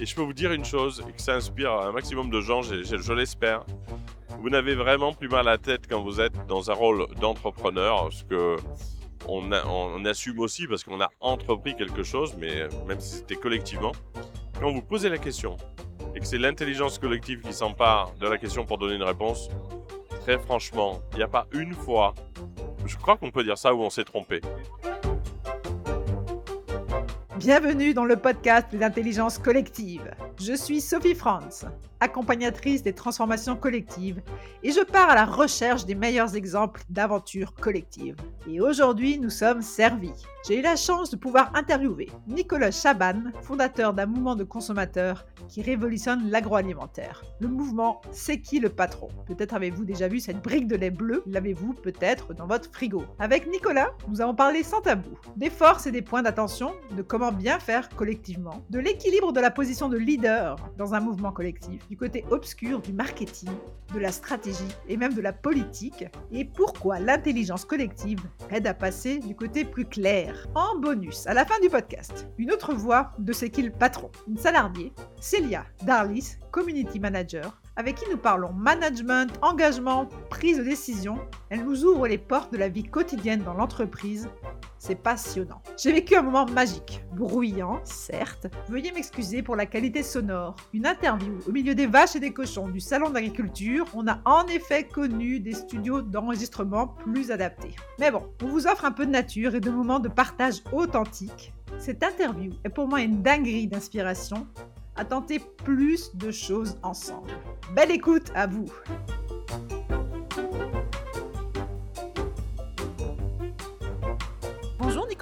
Et je peux vous dire une chose, et que ça inspire un maximum de gens, je, je l'espère. Vous n'avez vraiment plus mal à la tête quand vous êtes dans un rôle d'entrepreneur, parce que on, on, assume aussi parce qu'on a entrepris quelque chose, mais même si c'était collectivement. Quand vous posez la question et que c'est l'intelligence collective qui s'empare de la question pour donner une réponse, très franchement, il n'y a pas une fois, je crois qu'on peut dire ça, où on s'est trompé. Bienvenue dans le podcast des intelligences collectives. Je suis Sophie Franz, accompagnatrice des transformations collectives, et je pars à la recherche des meilleurs exemples d'aventures collectives. Et aujourd'hui, nous sommes servis. J'ai eu la chance de pouvoir interviewer Nicolas Chaban, fondateur d'un mouvement de consommateurs qui révolutionne l'agroalimentaire. Le mouvement C'est qui le patron? Peut-être avez-vous déjà vu cette brique de lait bleu, l'avez-vous peut-être dans votre frigo? Avec Nicolas, nous avons parlé sans tabou, des forces et des points d'attention, de comment bien faire collectivement, de l'équilibre de la position de leader dans un mouvement collectif, du côté obscur du marketing, de la stratégie et même de la politique, et pourquoi l'intelligence collective aide à passer du côté plus clair. En bonus, à la fin du podcast, une autre voix de ce qu'il patron, une salariée, Célia Darlis, community manager, avec qui nous parlons management, engagement, prise de décision. Elle nous ouvre les portes de la vie quotidienne dans l'entreprise. C'est passionnant. J'ai vécu un moment magique, bruyant, certes. Veuillez m'excuser pour la qualité sonore. Une interview au milieu des vaches et des cochons du salon d'agriculture. On a en effet connu des studios d'enregistrement plus adaptés. Mais bon, on vous offre un peu de nature et de moments de partage authentique. Cette interview est pour moi une dinguerie d'inspiration à tenter plus de choses ensemble. Belle écoute à vous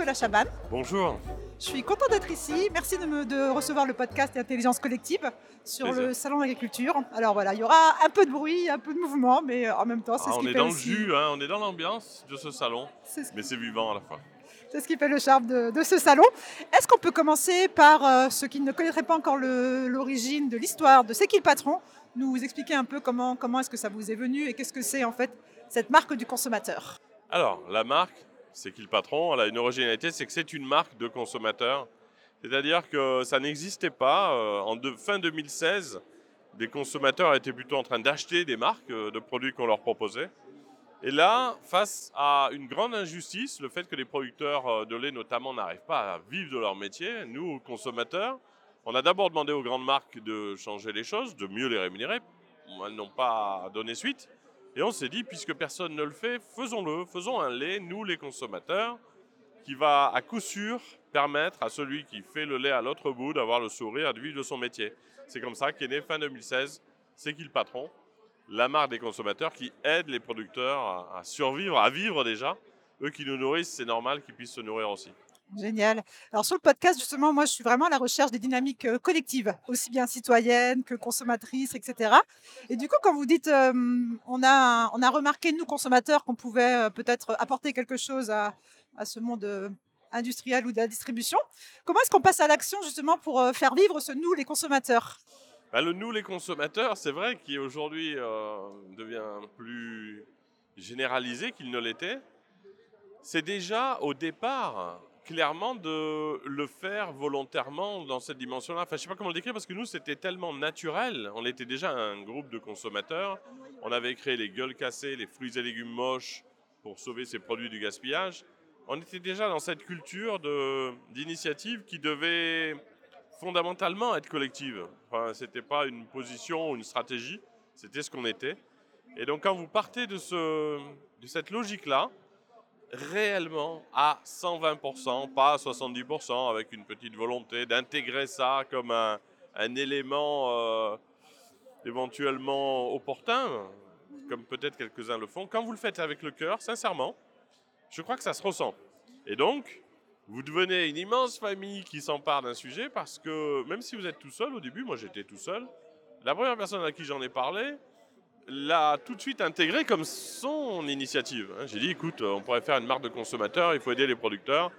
Nicolas Chaban. Bonjour. Je suis content d'être ici. Merci de, me, de recevoir le podcast Intelligence collective sur le salon d'agriculture. Alors voilà, il y aura un peu de bruit, un peu de mouvement, mais en même temps, c'est ah, ce qui fait On est dans le jus, hein, on est dans l'ambiance de ce salon, mais c'est vivant à la fois. C'est ce qui fait le charme de, ce salon. Est-ce qu'on peut commencer par euh, ceux qui ne connaîtraient pas encore l'origine de l'histoire de C'est qui le patron Nous expliquer un peu comment, comment est-ce que ça vous est venu et qu'est-ce que c'est en fait cette marque du consommateur? Alors, la marque, C'est qui le patron Elle a une originalité, c'est que c'est une marque de consommateur. C'est-à-dire que ça n'existait pas. Euh, en fin 2016, des consommateurs étaient plutôt en train d'acheter des marques euh, de produits qu'on leur proposait. Et là, face à une grande injustice, le fait que les producteurs euh, de lait notamment n'arrivent pas à vivre de leur métier, nous, consommateurs, on a d'abord demandé aux grandes marques de changer les choses, de mieux les rémunérer. Elles n'ont pas donné suite. Et on s'est dit, puisque personne ne le fait, faisons-le, faisons un lait, nous les consommateurs, qui va à coup sûr permettre à celui qui fait le lait à l'autre bout d'avoir le sourire, de vivre de son métier. C'est comme ça qu'est né fin 2016, c'est qui le patron? La marque des consommateurs qui aide les producteurs à, survivre, à vivre déjà. Eux qui nous nourrissent, c'est normal qu'ils puissent se nourrir aussi. Génial. Alors sur le podcast, justement, moi, je suis vraiment à la recherche des dynamiques collectives, aussi bien citoyennes que consommatrices, etc. Et du coup, quand vous dites, on, a, on a remarqué, nous, consommateurs, qu'on pouvait peut-être apporter quelque chose à, à ce monde industriel ou de la distribution, comment est-ce qu'on passe à l'action, justement, pour faire vivre ce nous, les consommateurs? Bah, le nous, les consommateurs, c'est vrai qui aujourd'hui euh, devient plus généralisé qu'il ne l'était. C'est déjà au départ clairement de le faire volontairement dans cette dimension-là. Enfin, je sais pas comment le décrire parce que nous, c'était tellement naturel. On était déjà un groupe de consommateurs. On avait créé les gueules cassées, les fruits et légumes moches pour sauver ces produits du gaspillage. On était déjà dans cette culture d'initiative qui devait fondamentalement être collective. Enfin, c'était pas une position ou une stratégie, c'était ce qu'on était. Et donc quand vous partez de, ce, de cette logique-là, réellement à 120%, pas à 70%, avec une petite volonté d'intégrer ça comme un, élément euh, éventuellement opportun, comme peut-être quelques-uns le font, quand vous le faites avec le cœur, sincèrement, je crois que ça se ressent. Et donc, vous devenez une immense famille qui s'empare d'un sujet parce que même si vous êtes tout seul, au début, moi j'étais tout seul, la première personne à qui j'en ai parlé l'a tout de suite intégré comme son initiative. Hein. J'ai dit, écoute, on pourrait faire une marque de consommateurs, il faut aider les producteurs.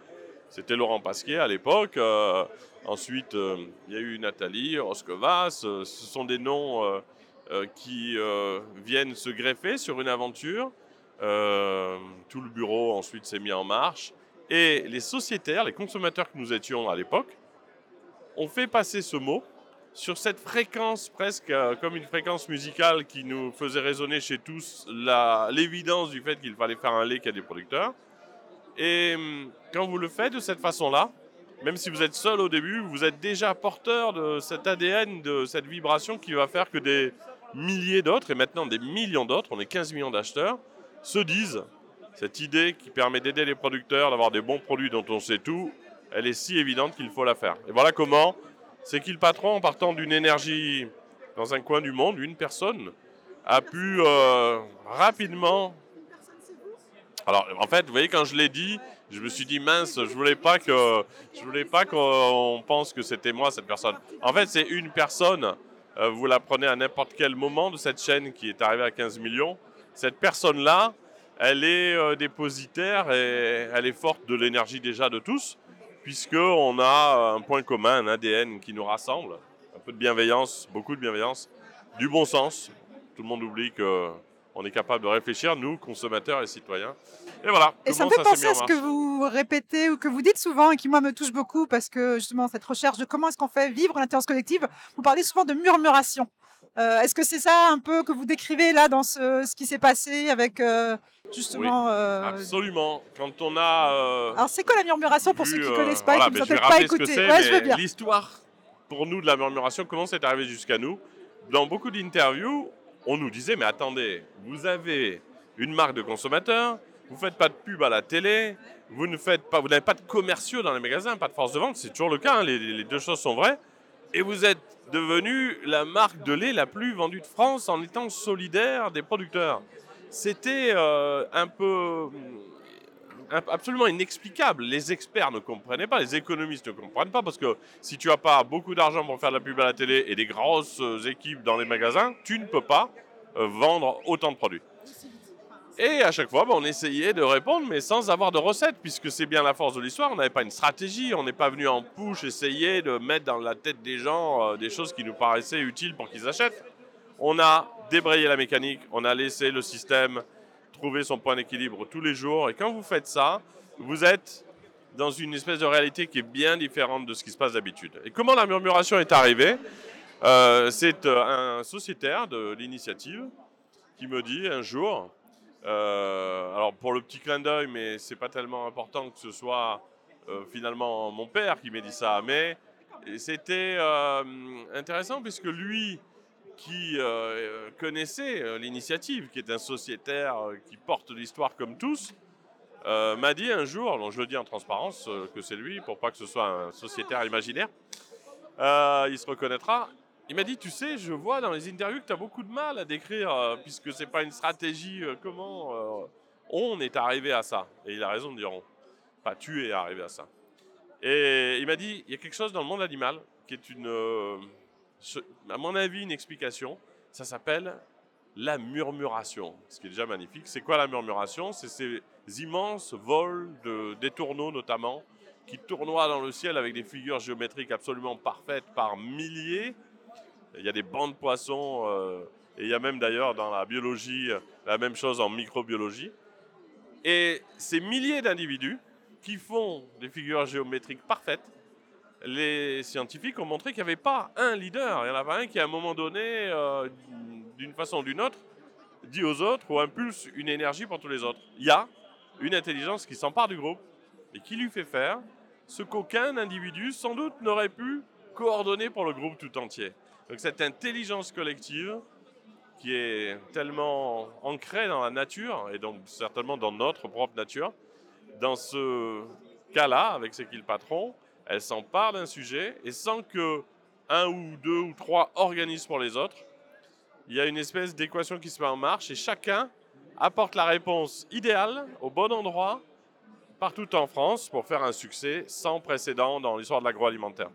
C'était Laurent Pasquier à l'époque. Euh, ensuite, euh, il y a eu Nathalie, Roscovas. Euh, ce sont des noms qui viennent se greffer sur une aventure. tout le bureau ensuite s'est mis en marche. Et les sociétaires, les consommateurs que nous étions à l'époque, ont fait passer ce mot sur cette fréquence presque euh, comme une fréquence musicale qui nous faisait résonner chez tous l'évidence du fait qu'il fallait faire un lait qui des producteurs. Et hum, quand vous le faites de cette façon-là, même si vous êtes seul au début, vous êtes déjà porteur de cet ADN, de cette vibration qui va faire que des milliers d'autres, et maintenant des millions d'autres, on est 15 millions d'acheteurs, se disent, cette idée qui permet d'aider les producteurs, d'avoir des bons produits dont on sait tout, elle est si évidente qu'il faut la faire. Et voilà comment c'est qu'il patron, en partant d'une énergie dans un coin du monde, une personne a pu euh, rapidement. Alors, en fait, vous voyez, quand je l'ai dit, je me suis dit mince, je voulais pas que, je voulais pas qu'on pense que c'était moi cette personne. En fait, c'est une personne. euh, vous la prenez à n'importe quel moment de cette chaîne qui est arrivée à 15 millions. Cette personne-là, elle est euh, dépositaire et elle est forte de l'énergie déjà de tous puisqu'on a un point commun, un ADN qui nous rassemble, un peu de bienveillance, beaucoup de bienveillance, du bon sens. Tout le monde oublie qu'on est capable de réfléchir, nous, consommateurs et citoyens. Et voilà. Et ça me fait penser à ce que vous répétez ou que vous dites souvent et qui, moi, me touche beaucoup parce que justement, cette recherche de comment est-ce qu'on fait vivre l'intelligence collective, vous parlez souvent de murmuration. Euh, est-ce que c'est ça un peu que vous décrivez là dans ce, ce qui s'est passé avec euh, justement. euh, Absolument. Quand on a. Alors, c'est quoi la murmuration pour ceux qui ne connaissent pas voilà, et qui ne peut-être pas c'est, Ouais. L'histoire, pour nous, de la murmuration, comment c'est arrivé jusqu'à nous? Dans beaucoup d'interviews, on nous disait, mais attendez, vous avez une marque de consommateur, vous ne faites pas de pub à la télé, vous ne faites pas, vous n'avez pas de commerciaux dans les magasins, pas de force de vente, c'est toujours le cas, hein, les, les deux choses sont vraies, et vous êtes devenu la marque de lait la plus vendue de France en étant solidaire des producteurs. C'était euh, un peu imp- absolument inexplicable. Les experts ne comprenaient pas, les économistes ne comprennent pas, parce que si tu n'as pas beaucoup d'argent pour faire de la pub à la télé et des grosses euh, équipes dans les magasins, tu ne peux pas euh, vendre autant de produits. Et à chaque fois, bah, on essayait de répondre, mais sans avoir de recette, puisque c'est bien la force de l'histoire. On n'avait pas une stratégie, on n'est pas venu en push essayer de mettre dans la tête des gens euh, des choses qui nous paraissaient utiles pour qu'ils achètent. On a débrayé la mécanique, on a laissé le système trouver son point d'équilibre tous les jours. Et quand vous faites ça, vous êtes dans une espèce de réalité qui est bien différente de ce qui se passe d'habitude. Et comment la murmuration est arrivée? Euh, C'est euh, un sociétaire de l'initiative qui me dit un jour, euh, alors pour le petit clin d'œil, mais c'est pas tellement important que ce soit euh, finalement mon père qui m'ait dit ça, mais c'était euh, intéressant puisque lui, qui connaissait l'initiative, qui est un sociétaire qui porte l'histoire comme tous, m'a dit un jour, donc je le dis en transparence que c'est lui, pour pas que ce soit un sociétaire imaginaire, il se reconnaîtra. Il m'a dit, tu sais, je vois dans les interviews que tu as beaucoup de mal à décrire, euh, puisque c'est pas une stratégie, euh, comment euh, on est arrivé à ça. Et il a raison de dire on. Pas tu es arrivé à ça. Et il m'a dit, il y a quelque chose dans le monde animal qui est une, euh, à mon avis, une explication. Ça s'appelle la murmuration, ce qui est déjà magnifique. C'est quoi la murmuration? C'est ces immenses vols de, des tourneaux notamment, qui tournoient dans le ciel avec des figures géométriques absolument parfaites par milliers. Il y a des bancs de poissons, euh, et il y a même d'ailleurs dans la biologie euh, la même chose en microbiologie. Et ces milliers d'individus qui font des figures géométriques parfaites, les scientifiques ont montré qu'il n'y avait pas un leader. Il y en avait un qui, à un moment donné, euh, d'une façon ou d'une autre, dit aux autres ou impulse une énergie pour tous les autres. Il y a une intelligence qui s'empare du groupe et qui lui fait faire ce qu'aucun individu, sans doute, n'aurait pu coordonner pour le groupe tout entier. Donc cette intelligence collective qui est tellement ancrée dans la nature et donc certainement dans notre propre nature, dans ce cas-là, avec ce qu'il patron, elle s'empare d'un sujet et sans que un ou deux ou trois organisent pour les autres, il y a une espèce d'équation qui se met en marche et chacun apporte la réponse idéale au bon endroit partout en France pour faire un succès sans précédent dans l'histoire de l'agroalimentaire.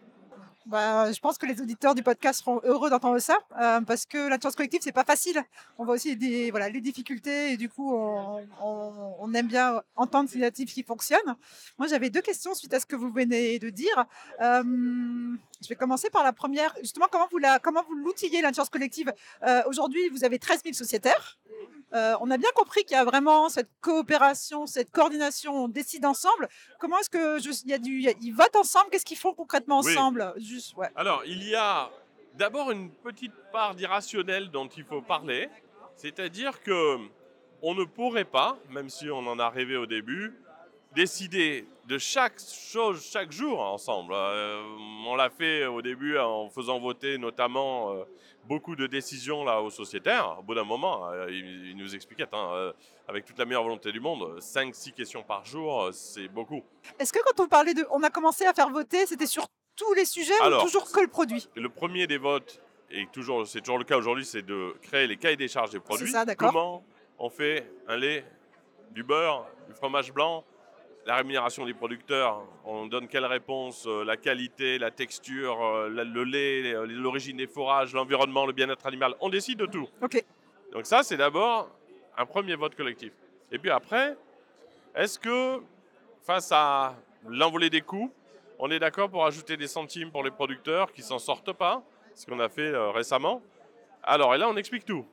Bah, je pense que les auditeurs du podcast seront heureux d'entendre ça, euh, parce que l'intelligence collective, c'est pas facile. On voit aussi des, voilà, les difficultés, et du coup, on, aime bien entendre ces initiatives qui fonctionnent. Moi, j'avais deux questions suite à ce que vous venez de dire. Euh, je vais commencer par la première. Justement, comment vous, la, comment l'outillez, collective? Euh, Aujourd'hui, vous avez 13 000 sociétaires. Euh, on a bien compris qu'il y a vraiment cette coopération, cette coordination, on décide ensemble. Comment est-ce que je- il y a du, ils votent ensemble? Qu'est-ce qu'ils font concrètement Oui. ensemble? Juste, ouais. Alors, il y a d'abord une petite part d'irrationnel dont il faut parler, c'est-à-dire que on ne pourrait pas, même si on en a rêvé au début, décider de chaque chose chaque jour ensemble. Euh, on l'a fait au début en faisant voter notamment euh, beaucoup de décisions là aux sociétaires. Au bout d'un moment, euh, il, nous expliquait, avec toute la meilleure volonté du monde, 5-6 questions par jour, c'est beaucoup. Est-ce que quand on parlait de, on a commencé à faire voter, c'était sur tous les sujets ou toujours que le produit? Le premier des votes, et toujours, c'est toujours le cas aujourd'hui, c'est de créer les cahiers des charges des produits. Ça, Comment on fait un lait, du beurre, du fromage blanc, la rémunération des producteurs, on donne quelle réponse euh, La qualité, la texture, euh, le lait, euh, l'origine des fourrages, l'environnement, le bien-être animal. On décide de tout. Ok. Donc ça, c'est d'abord un premier vote collectif. Et puis après, est-ce que face à l'envolée des coûts, on est d'accord pour ajouter des centimes pour les producteurs qui s'en sortent pas, ce qu'on a fait récemment? Alors, et là, on explique tout.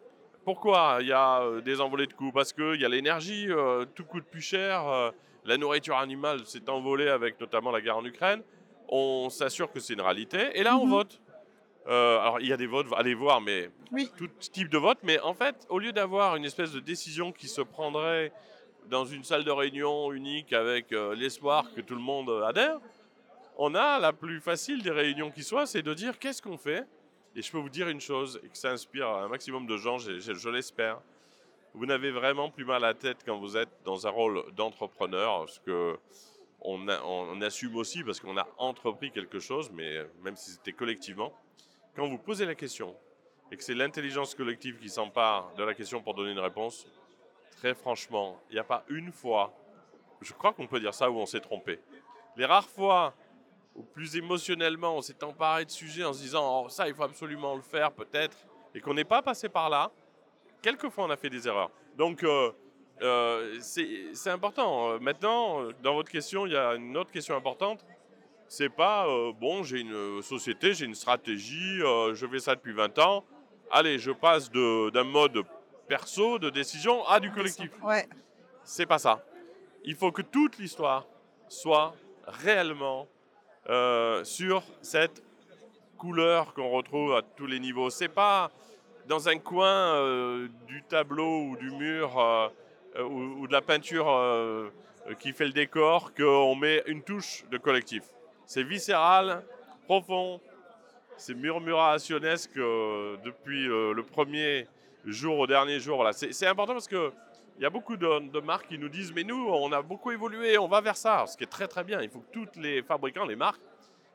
Pourquoi il y a des envolées de coûts? Parce qu'il y a l'énergie, tout coûte plus cher la nourriture animale s'est envolée avec notamment la guerre en Ukraine. On s'assure que c'est une réalité. Et là, on mhm. vote. Euh, alors, il y a des votes, allez voir, mais tout type de vote. Mais en fait, au lieu d'avoir une espèce de décision qui se prendrait dans une salle de réunion unique avec euh, l'espoir que tout le monde adhère, on a la plus facile des réunions qui soit, c'est de dire qu'est-ce qu'on fait? Et je peux vous dire une chose, et que ça inspire un maximum de gens, je l'espère vous n'avez vraiment plus mal à la tête quand vous êtes dans un rôle d'entrepreneur, ce que on, assume aussi parce qu'on a entrepris quelque chose, mais même si c'était collectivement. Quand vous posez la question et que c'est l'intelligence collective qui s'empare de la question pour donner une réponse, très franchement, il n'y a pas une fois, je crois qu'on peut dire ça, où on s'est trompé. Les rares fois où plus émotionnellement on s'est emparé de sujet en se disant oh, ça il faut absolument le faire peut-être, et qu'on n'est pas passé par là, quelquefois on a fait des erreurs. Donc euh, euh, c'est important. Maintenant, dans votre question, il y a une autre question importante. C'est pas euh, bon, j'ai une société, j'ai une stratégie, je fais ça depuis 20 ans. Allez, je passe d'un mode perso de décision à du collectif. Ouais. C'est pas ça. Il faut que toute l'histoire soit réellement sur cette couleur qu'on retrouve à tous les niveaux. C'est pas dans un coin euh, du tableau ou du mur euh, euh, ou, de la peinture qui fait le décor qu'on met une touche de collectif. C'est viscéral, profond, c'est murmurationnesque depuis le premier jour au dernier jour. Voilà. C'est important parce que il y a beaucoup de, de, marques qui nous disent mais nous on a beaucoup évolué, on va vers ça, ce qui est très très bien. Il faut que tous les fabricants, les marques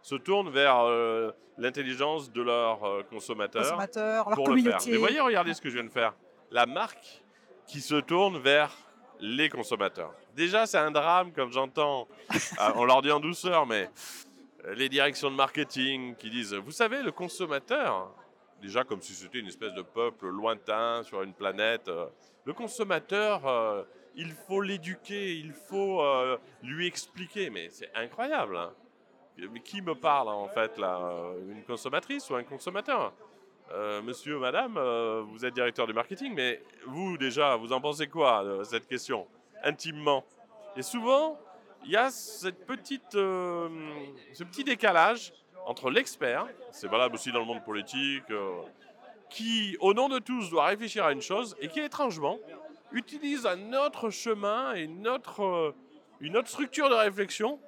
se tournent vers euh, l'intelligence de leurs euh, consommateurs, leur pour communauté. le faire. Mais voyez, regardez ce que je viens de faire. La marque qui se tourne vers les consommateurs. Déjà, c'est un drame, comme j'entends, ah, on leur dit en douceur, mais euh, les directions de marketing qui disent, vous savez, le consommateur, déjà comme si c'était une espèce de peuple lointain sur une planète, le consommateur, il faut l'éduquer, il faut lui expliquer, mais c'est incroyable. Hein mais qui me parle en fait là Une consommatrice ou un consommateur? Euh, Monsieur, madame, euh, vous êtes directeur du marketing, mais vous déjà, vous en pensez quoi de cette question Intimement? Et souvent, il y a cette petite, euh, ce petit décalage entre l'expert, c'est valable aussi dans le monde politique, qui, au nom de tous, doit réfléchir à une chose et qui, étrangement, utilise un autre chemin et une autre, une autre structure de réflexion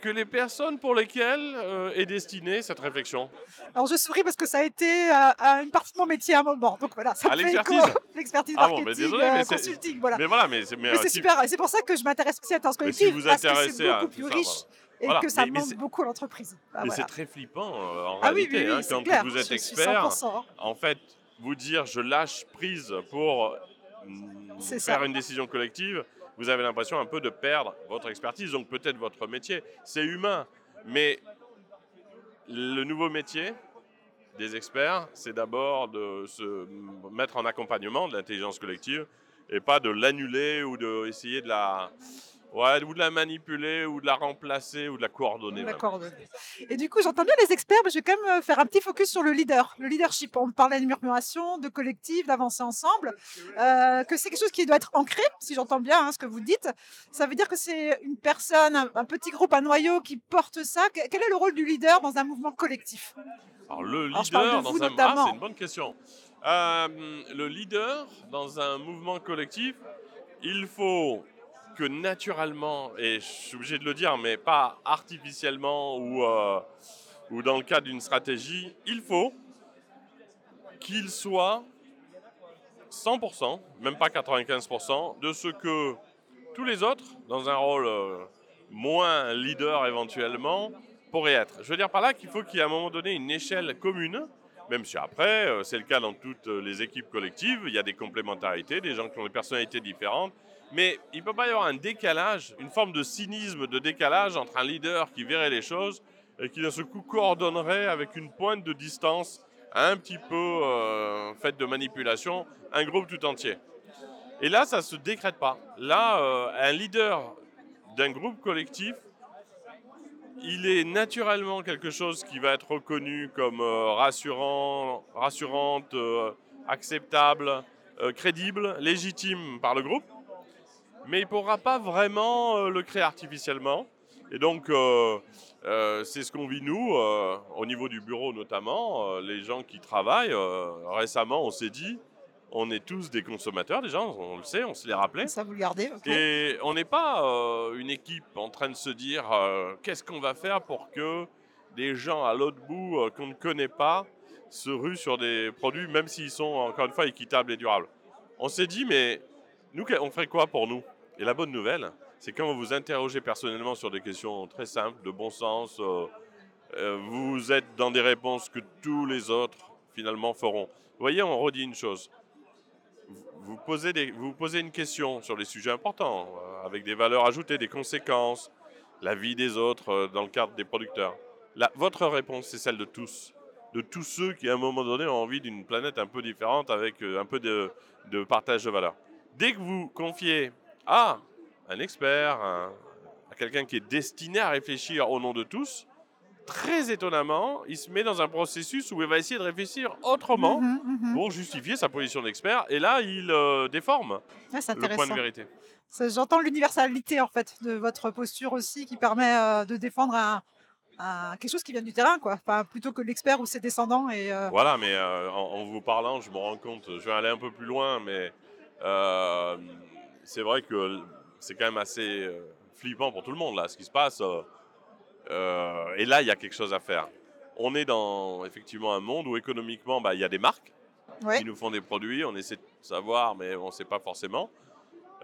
que les personnes pour lesquelles euh, est destinée cette réflexion Alors je souris parce que ça a été à, une partie de mon métier à un moment. Donc voilà, ça à l'expertise L'expertise ah bon, mais désolé, euh, consulting, voilà. Mais voilà, mais c'est euh, super. Et c'est pour ça que je m'intéresse aussi à l'intelligence collective. Si vous parce que c'est beaucoup plus riche. Et que ça mais, beaucoup à l'entreprise. Ah, mais c'est très flippant en ah, réalité. Oui, oui, hein, quand vous êtes expert, hein. en fait, vous dire je lâche prise pour mm, faire une décision collective, vous avez l'impression un peu de perdre votre expertise, donc peut-être votre métier. C'est humain, mais le nouveau métier des experts, c'est d'abord de se mettre en accompagnement de l'intelligence collective et pas de l'annuler ou d'essayer de, de la Ouais, ou de la manipuler, ou de la remplacer, ou de la coordonner. D'accord. Et du coup, j'entends bien les experts, mais je vais quand même euh, faire un petit focus sur le leader, le leadership. On parlait de murmuration, de collectif, d'avancer ensemble, euh, que c'est quelque chose qui doit être ancré, si j'entends bien hein, ce que vous dites. Ça veut dire que c'est une personne, un, un petit groupe, un noyau qui porte ça. Que- Quel est le rôle du leader dans un mouvement collectif? Alors, le Alors, je parle de leader vous dans un... Ah, c'est une bonne question. Euh, le leader dans un mouvement collectif, il faut que naturellement, et je suis obligé de le dire, mais pas artificiellement ou, euh, ou dans le cadre d'une stratégie, il faut qu'il soit 100%, même pas 95%, de ce que tous les autres, dans un rôle euh, moins leader éventuellement, pourraient être. Je veux dire par là qu'il faut qu'il y ait à un moment donné une échelle commune, même si après, euh, c'est le cas dans toutes les équipes collectives, il y a des complémentarités, des gens qui ont des personnalités différentes, mais il ne peut pas y avoir un décalage, une forme de cynisme, de décalage entre un leader qui verrait les choses et qui d'un seul coup coordonnerait avec une pointe de distance un petit peu euh, faite de manipulation un groupe tout entier. Et là, ça ne se décrète pas. Là, euh, un leader d'un groupe collectif, il est naturellement quelque chose qui va être reconnu comme euh, rassurant, rassurante, euh, acceptable, crédible, légitime par le groupe, mais il ne pourra pas vraiment euh, le créer artificiellement. Et donc, euh, euh, c'est ce qu'on vit nous, euh, au niveau du bureau notamment, les gens qui travaillent. récemment, on s'est dit, on est tous des consommateurs déjà, on le sait, on se les rappelait. Ça, vous le gardez. Et on n'est pas une équipe en train de se dire qu'est-ce qu'on va faire pour que des gens à l'autre bout qu'on ne connaît pas se ruent sur des produits, même s'ils sont encore une fois équitables et durables. On s'est dit, mais nous, on ferait quoi pour nous? Et la bonne nouvelle, c'est quand vous vous interrogez personnellement sur des questions très simples, de bon sens, euh, euh, vous êtes dans des réponses que tous les autres finalement feront. Vous voyez, on redit une chose vous posez, vous posez une question sur des sujets importants, euh, avec des valeurs ajoutées, des conséquences, la vie des autres dans le cadre des producteurs. Votre réponse, c'est celle de tous. De tous ceux qui, à un moment donné, ont envie d'une planète un peu différente, avec un peu de partage de valeurs. Dès que vous confiez à un expert, un- à quelqu'un qui est destiné à réfléchir au nom de tous, très étonnamment, il se met dans un processus où il va essayer de réfléchir autrement Mhm, mhm. pour justifier sa position d'expert. Et là, il euh, déforme Ah, le point de vérité. J'entends l'universalité en fait de votre posture aussi qui permet euh, de défendre un, un- quelque chose qui vient du terrain, quoi. Enfin, plutôt que l'expert ou ses descendants. Et, euh, Voilà, mais en, en vous parlant, je me rends compte, je vais aller un peu plus loin, mais c'est vrai que c'est quand même assez euh, flippant pour tout le monde, là, ce qui se passe. euh, euh, et là, il y a quelque chose à faire. On est dans effectivement un monde où économiquement, bah, il y a des marques ouais. qui nous font des produits, on essaie de savoir, mais on ne sait pas forcément.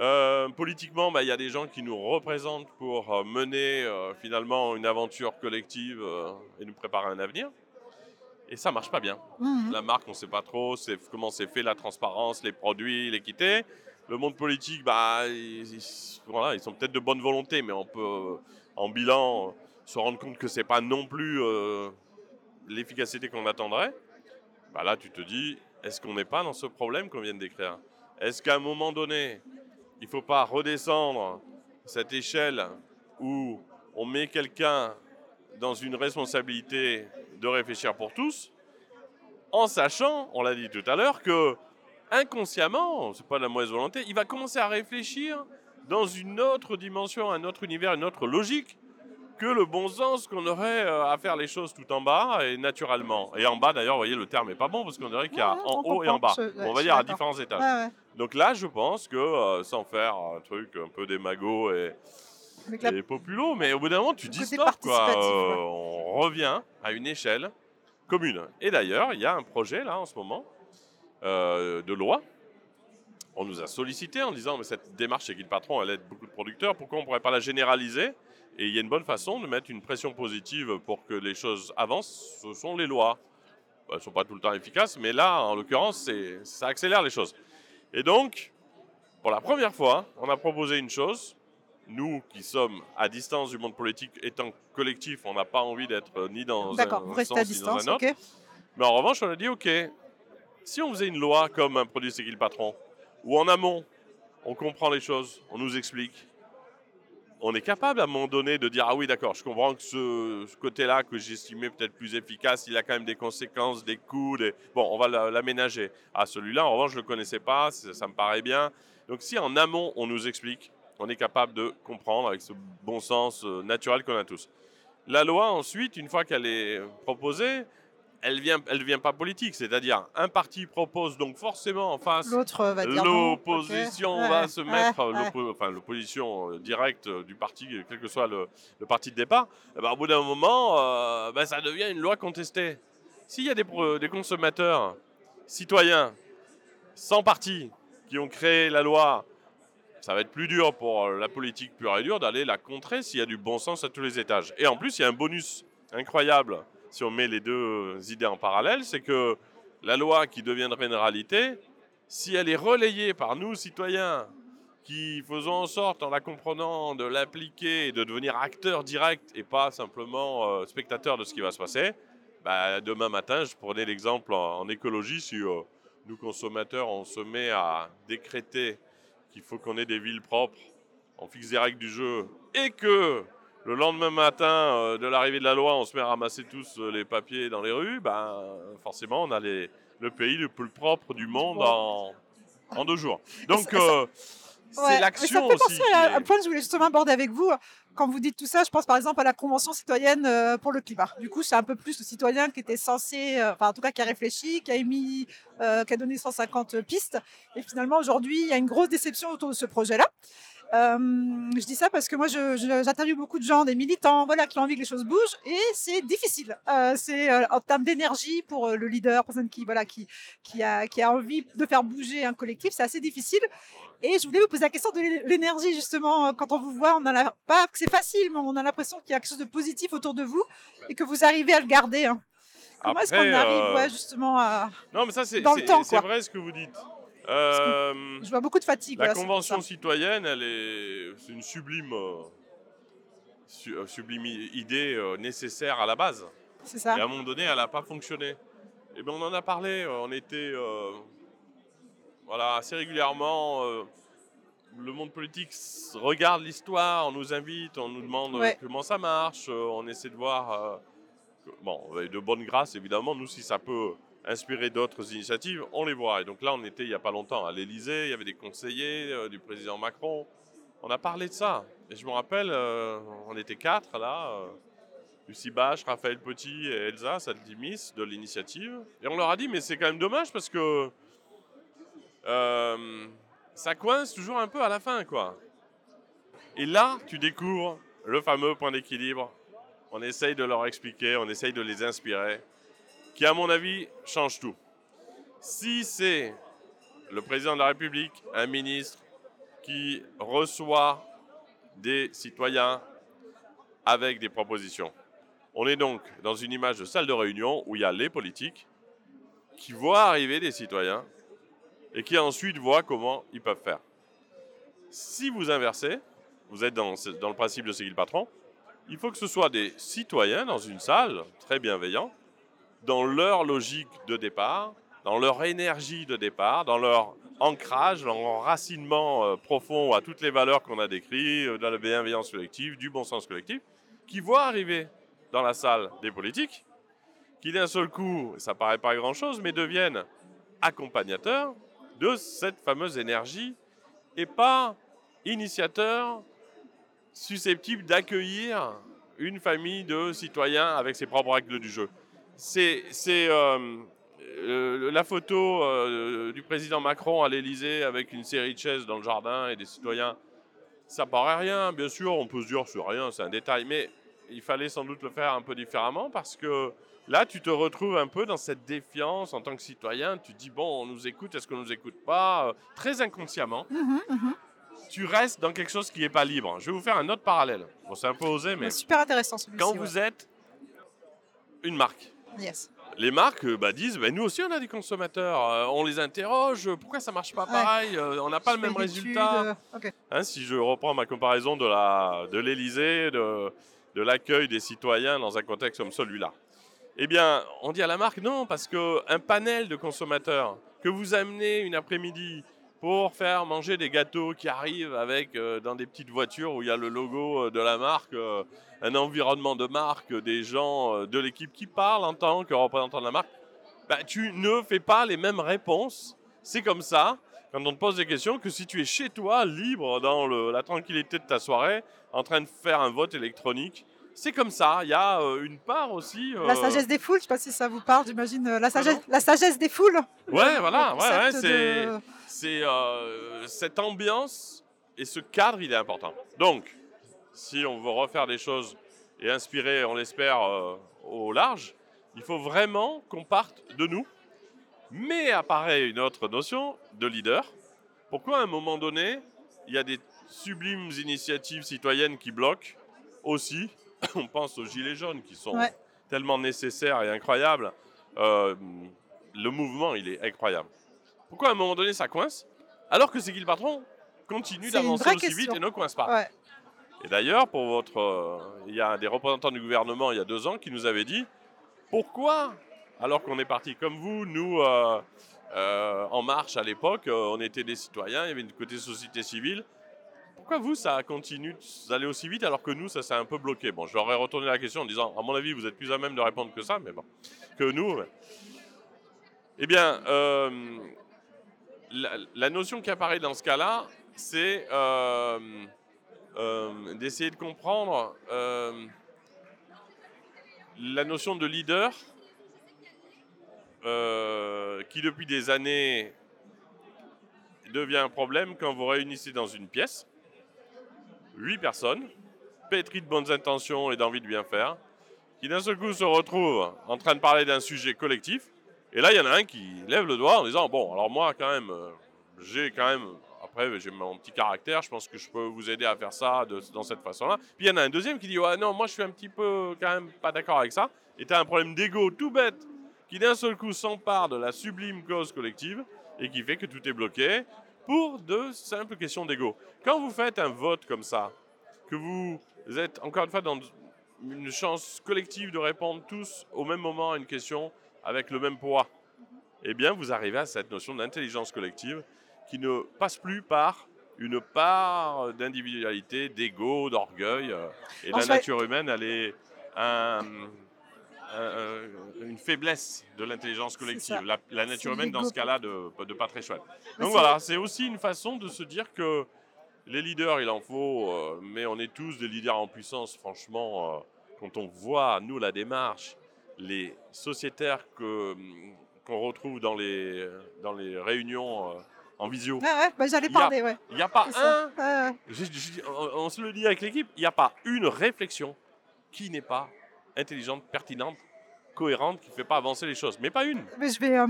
Euh, politiquement, bah, il y a des gens qui nous représentent pour mener euh, finalement une aventure collective et nous préparer un avenir. Et ça marche pas bien. Mhm. La marque, on ne sait pas trop comment c'est fait, la transparence, les produits, l'équité. Le monde politique, bah, ils, voilà, ils sont peut-être de bonne volonté, mais on peut, euh, en bilan, euh, se rendre compte que c'est pas non plus euh, l'efficacité qu'on attendrait. Bah là, tu te dis, est-ce qu'on n'est pas dans ce problème qu'on vient de décrire? Est-ce qu'à un moment donné, il ne faut pas redescendre cette échelle où on met quelqu'un dans une responsabilité de réfléchir pour tous, en sachant, on l'a dit tout à l'heure, que inconsciemment, c'est pas de la mauvaise volonté, il va commencer à réfléchir dans une autre dimension, un autre univers, une autre logique que le bon sens qu'on aurait euh, à faire les choses tout en bas et naturellement. Et en bas, d'ailleurs, vous voyez, le terme est pas bon parce qu'on dirait qu'il y a Ouais, en haut et en bas. comprend, je- ouais, on va dire à différents étages. Ouais. Donc là, je pense que, euh, sans faire un truc un peu démago et, la- et populo, mais au bout d'un moment, tu dis stop, quoi. Euh, on revient à une échelle commune. Et d'ailleurs, il y a un projet là en ce moment euh, de loi. On nous a sollicité en disant mais cette démarche chez Guy le Patron, elle aide beaucoup de producteurs. Pourquoi on ne pourrait pas la généraliser? Et il y a une bonne façon de mettre une pression positive pour que les choses avancent. Ce sont les lois. Elles ne sont pas tout le temps efficaces, mais là, en l'occurrence, ça accélère les choses. Et donc, pour la première fois, on a proposé une chose. Nous qui sommes à distance du monde politique, étant collectif, on n'a pas envie d'être ni dans un vous à sens ni dans distance, un autre. Mais en revanche, on a dit, OK, si on faisait une loi comme un produit c'est qui le patron, où en amont, on comprend les choses, on nous explique, on est capable à un moment donné de dire ah oui d'accord, je comprends que ce, côté-là que j'estimais peut-être plus efficace, il a quand même des conséquences, des coûts, bon on va la- l'aménager. Ah celui-là en revanche je le connaissais pas, ça, ça me paraît bien. Donc si en amont on nous explique, on est capable de comprendre avec ce bon sens euh, naturel qu'on a tous. La loi ensuite, une fois qu'elle est proposée, elle vient, elle devient pas politique, c'est-à-dire un parti propose donc forcément en face L'autre euh, va dire non. L'opposition va Ouais, se mettre, ouais. enfin l'opposition euh, directe euh, du parti, quel que soit le, le parti de départ, eh ben, au bout d'un moment, euh, ben, ça devient une loi contestée. S'il y a des, des consommateurs, citoyens, sans parti, qui ont créé la loi, ça va être plus dur pour la politique pure et dure d'aller la contrer s'il y a du bon sens à tous les étages. Et en plus, il y a un bonus incroyable si on met les deux euh, idées en parallèle, c'est que la loi qui deviendrait une réalité, si elle est relayée par nous, citoyens, qui faisons en sorte, en la comprenant, de l'appliquer et de devenir acteurs directs et pas simplement euh, spectateurs de ce qui va se passer, bah, demain matin, je prenais l'exemple en, en écologie, si euh, nous consommateurs, on se met à décréter qu'il faut qu'on ait des villes propres, on fixe des règles du jeu, et que le lendemain matin euh, de l'arrivée de la loi, on se met à ramasser tous euh, les papiers dans les rues, ben, forcément, on a les, le pays le plus propre du monde en, en deux jours. Donc, euh, c'est l'action Ça me fait aussi. penser qui à est- un point que je voulais justement aborder avec vous. Quand vous dites tout ça, je pense par exemple à la Convention citoyenne pour le climat. Du coup, c'est un peu plus le citoyen qui était censé, enfin en tout cas qui a réfléchi, qui a émis, euh, qui a donné 150 pistes. Et finalement, aujourd'hui, il y a une grosse déception autour de ce projet-là. Euh, je dis ça parce que moi, j'interviewe beaucoup de gens, des militants, voilà, qui ont envie que les choses bougent, et c'est difficile. Euh, c'est euh, en termes d'énergie pour le leader, personne qui, voilà, qui, qui a, qui a envie de faire bouger un collectif, c'est assez difficile. Et je voulais vous poser la question de l'é- l'énergie, justement. Quand on vous voit, on a la... pas que c'est facile, mais on a l'impression qu'il y a quelque chose de positif autour de vous et que vous arrivez à le garder. hein. Comment est-ce qu'on arrive, euh, ouais, justement, à. Non, mais ça, c'est vrai ce que vous dites. Euh, Je vois beaucoup de fatigue. La convention citoyenne, elle est, c'est une sublime, euh, euh, sublime idée euh, nécessaire à la base. C'est ça. Et à un moment donné, elle n'a pas fonctionné. Et bien, on en a parlé. On était, voilà, assez régulièrement. le monde politique regarde l'histoire, on nous invite, on nous demande Ouais. comment ça marche, on essaie de voir. bon, de bonne grâce, évidemment, nous, si ça peut inspirer d'autres initiatives, on les voit. Et donc là, on était il n'y a pas longtemps à l'Elysée, il y avait des conseillers euh, du président Macron. On a parlé de ça. Et je me rappelle, euh, on était quatre là. euh, Lucie Bache, Raphaël Petit et Elsa Saltimis de l'initiative. Et on leur a dit, mais c'est quand même dommage parce que euh, ça coince toujours un peu à la fin, quoi. Et là, tu découvres le fameux point d'équilibre. On essaye de leur expliquer, on essaye de les inspirer, qui, à mon avis, change tout. Si c'est le président de la République, un ministre, qui reçoit des citoyens avec des propositions. On est donc dans une image de salle de réunion où il y a les politiques qui voient arriver des citoyens et qui ensuite voient comment ils peuvent faire. Si vous inversez, vous êtes dans, le principe de qui le patron, il faut que ce soit des citoyens dans une salle, très bienveillants, dans leur logique de départ, dans leur énergie de départ, dans leur ancrage, leur enracinement euh, profond à toutes les valeurs qu'on a décrites, euh, de la bienveillance collective, du bon sens collectif, qui voient arriver dans la salle des politiques, qui d'un seul coup, ça paraît pas grand-chose, mais deviennent accompagnateurs de cette fameuse énergie et pas initiateurs susceptibles d'accueillir une famille de citoyens avec ses propres règles du jeu. C'est euh, euh, la photo euh, du président Macron à l'Élysée avec une série de chaises dans le jardin et des citoyens. Ça paraît rien, bien sûr, on peut se dire c'est rien, c'est un détail, mais il fallait sans doute le faire un peu différemment parce que là, tu te retrouves un peu dans cette défiance en tant que citoyen. Tu dis, bon, on nous écoute, est-ce qu'on nous écoute pas? Euh, Très inconsciemment, Mhm, mhm. tu restes dans quelque chose qui n'est pas libre. Je vais vous faire un autre parallèle. Bon, c'est un peu osé, mais Super intéressant celui-ci. quand ouais. vous êtes une marque, Yes. les marques euh, bah, disent bah, nous aussi on a des consommateurs, euh, on les interroge, pourquoi ça marche pas pareil, euh, on n'a pas le même résultat. euh. Hein, si je reprends ma comparaison de la de l'Élysée, de, de l'accueil des citoyens dans un contexte comme celui-là. Eh bien, on dit à la marque non, parce que un panel de consommateurs que vous amenez une après-midi pour faire manger des gâteaux qui arrivent avec euh, dans des petites voitures où il y a le logo euh, de la marque, euh, un environnement de marque, des gens euh, de l'équipe qui parlent en tant que représentant de la marque, bah, tu ne fais pas les mêmes réponses. C'est comme ça, quand on te pose des questions, que si tu es chez toi, libre, dans le- la tranquillité de ta soirée, en train de faire un vote électronique. C'est comme ça. Il y a une part aussi. La sagesse des foules, je sais pas si ça vous parle, j'imagine. La sagesse, la sagesse des foules. Ouais, voilà. Ouais, c'est de- c'est, euh, cette ambiance et ce cadre, il est important. Donc, si on veut refaire des choses et inspirer, on l'espère, euh, au large, il faut vraiment qu'on parte de nous. Mais apparaît une autre notion de leader. Pourquoi à un moment donné, il y a des sublimes initiatives citoyennes qui bloquent aussi? On pense aux Gilets jaunes qui sont Ouais. tellement nécessaires et incroyables. Euh, le mouvement, il est incroyable. Pourquoi à un moment donné ça coince Alors que c'est qui le patron continue d'avancer aussi vite et ne coince pas. Ouais. Et d'ailleurs, pour votre, euh, il y a des représentants du gouvernement il y a deux ans qui nous avaient dit pourquoi, alors qu'on est parti comme vous, nous euh, euh, en marche à l'époque, euh, on était des citoyens, il y avait une côté société civile. Pourquoi vous, ça continue d'aller aussi vite alors que nous, ça s'est un peu bloqué? Bon, je leur ai retourné la question en disant, à mon avis, vous êtes plus à même de répondre que ça, mais bon, que nous. mais- Eh bien, euh, la, notion qui apparaît dans ce cas-là, c'est euh, euh, d'essayer de comprendre euh, la notion de leader qui depuis des années devient un problème quand vous réunissez dans une pièce huit personnes, pétries de bonnes intentions et d'envie de bien faire, qui d'un seul coup se retrouvent en train de parler d'un sujet collectif. Et là, il y en a un qui lève le doigt en disant Bon, alors moi, quand même, euh, j'ai quand même. Après, j'ai mon petit caractère, je pense que je peux vous aider à faire ça de- dans cette façon-là. Puis il y en a un deuxième qui dit Ouais, non, moi, je suis un petit peu quand même pas d'accord avec ça. Et tu as un problème d'ego tout bête qui d'un seul coup s'empare de la sublime cause collective et qui fait que tout est bloqué pour de simples questions d'ego. Quand vous faites un vote comme ça, que vous êtes encore une fois dans une chance collective de répondre tous au même moment à une question avec le même poids, eh bien vous arrivez à cette notion d'intelligence collective qui ne passe plus par une part d'individualité, d'ego, d'orgueil. euh, Et la nature humaine, elle est un- un- une faiblesse de l'intelligence collective. La, la nature humaine, dans ce cas-là, de, de pas très chouette. Donc voilà, c'est aussi une façon de se dire que les leaders, il en faut, euh, mais on est tous des leaders en puissance, franchement. euh, quand on voit, nous, la démarche, les sociétaires que, qu'on retrouve dans les, dans les réunions euh, en visio, ouais, bah, j'allais parler, ouais. il n'y a pas un, Ouais, ouais. je- je- on, on se le dit avec l'équipe, il n'y a pas une réflexion qui n'est pas intelligente, pertinente, cohérente, qui ne fait pas avancer les choses. Mais pas une. Mais je vais euh,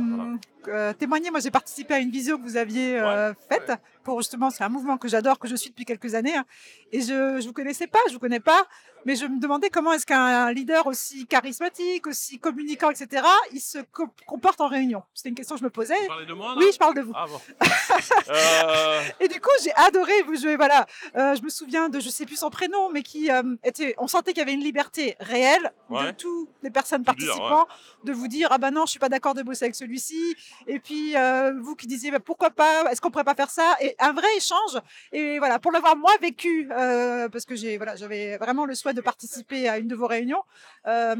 euh, témoigner. Moi, j'ai participé à une visio que vous aviez euh, faite. Pour justement, c'est un mouvement que j'adore, que je suis depuis quelques années. hein. et je ne vous connaissais pas, je vous connais pas, mais je me demandais comment est-ce qu'un leader aussi charismatique, aussi communicant, etc., il se co- comporte en réunion. C'était une question que je me posais. Vous parlez de moi Oui, je parle de vous. Ah bon. Euh, Et du coup, j'ai adoré vous jouer. Voilà, Euh, je me souviens de, je sais plus son prénom, mais qui euh, était. On sentait qu'il y avait une liberté réelle de Ouais. toutes les personnes participants, de vous dire ah ben non, je suis pas d'accord de bosser avec celui-ci. Et puis vous qui disiez bah, pourquoi pas, est-ce qu'on pourrait pas faire ça Et un vrai échange. Et voilà, pour l'avoir moi vécu, euh, parce que j'ai voilà, j'avais vraiment le souhait de participer à une de vos réunions. euh,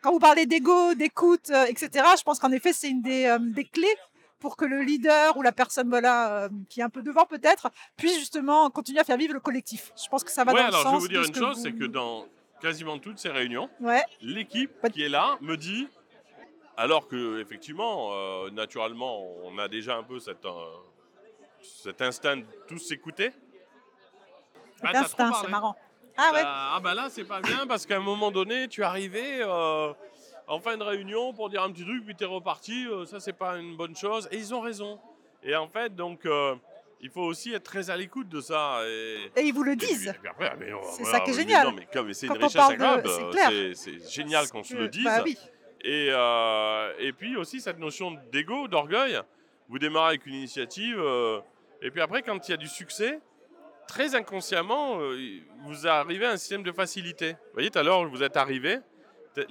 quand vous parlez d'ego, d'écoute, euh, etc., je pense qu'en effet, c'est une des, des clés pour que le leader ou la personne voilà, euh, qui est un peu devant peut-être puisse justement continuer à faire vivre le collectif. Je pense que ça va ouais, dans alors le je vais sens vous dire ce une chose, vous- c'est que dans quasiment toutes ces réunions, Ouais, l'équipe qui est là me dit, alors que effectivement, euh, naturellement, on a déjà un peu cet, euh, cet instinct de tous s'écouter? Ah, c'est marrant. Ah ouais, Ah ah bah là, c'est pas bien parce qu'à un moment donné, tu es arrivé euh, en fin de réunion pour dire un petit truc, puis tu es reparti. euh, ça, c'est pas une bonne chose. Et ils ont raison. Et en fait, donc, euh, il faut aussi être très à l'écoute de ça. Et, et ils vous le disent. C'est voilà, ça qui est génial. non, mais comme- c'est une richesse c'est euh. C'est c'est génial qu'on se le dise. Bah oui. Et, euh, et puis aussi cette notion d'ego, d'orgueil. Vous démarrez avec une initiative, euh, et puis après, quand il y a du succès, très inconsciemment, euh, vous arrivez à un système de facilité. Vous voyez, tout à l'heure, vous êtes arrivé.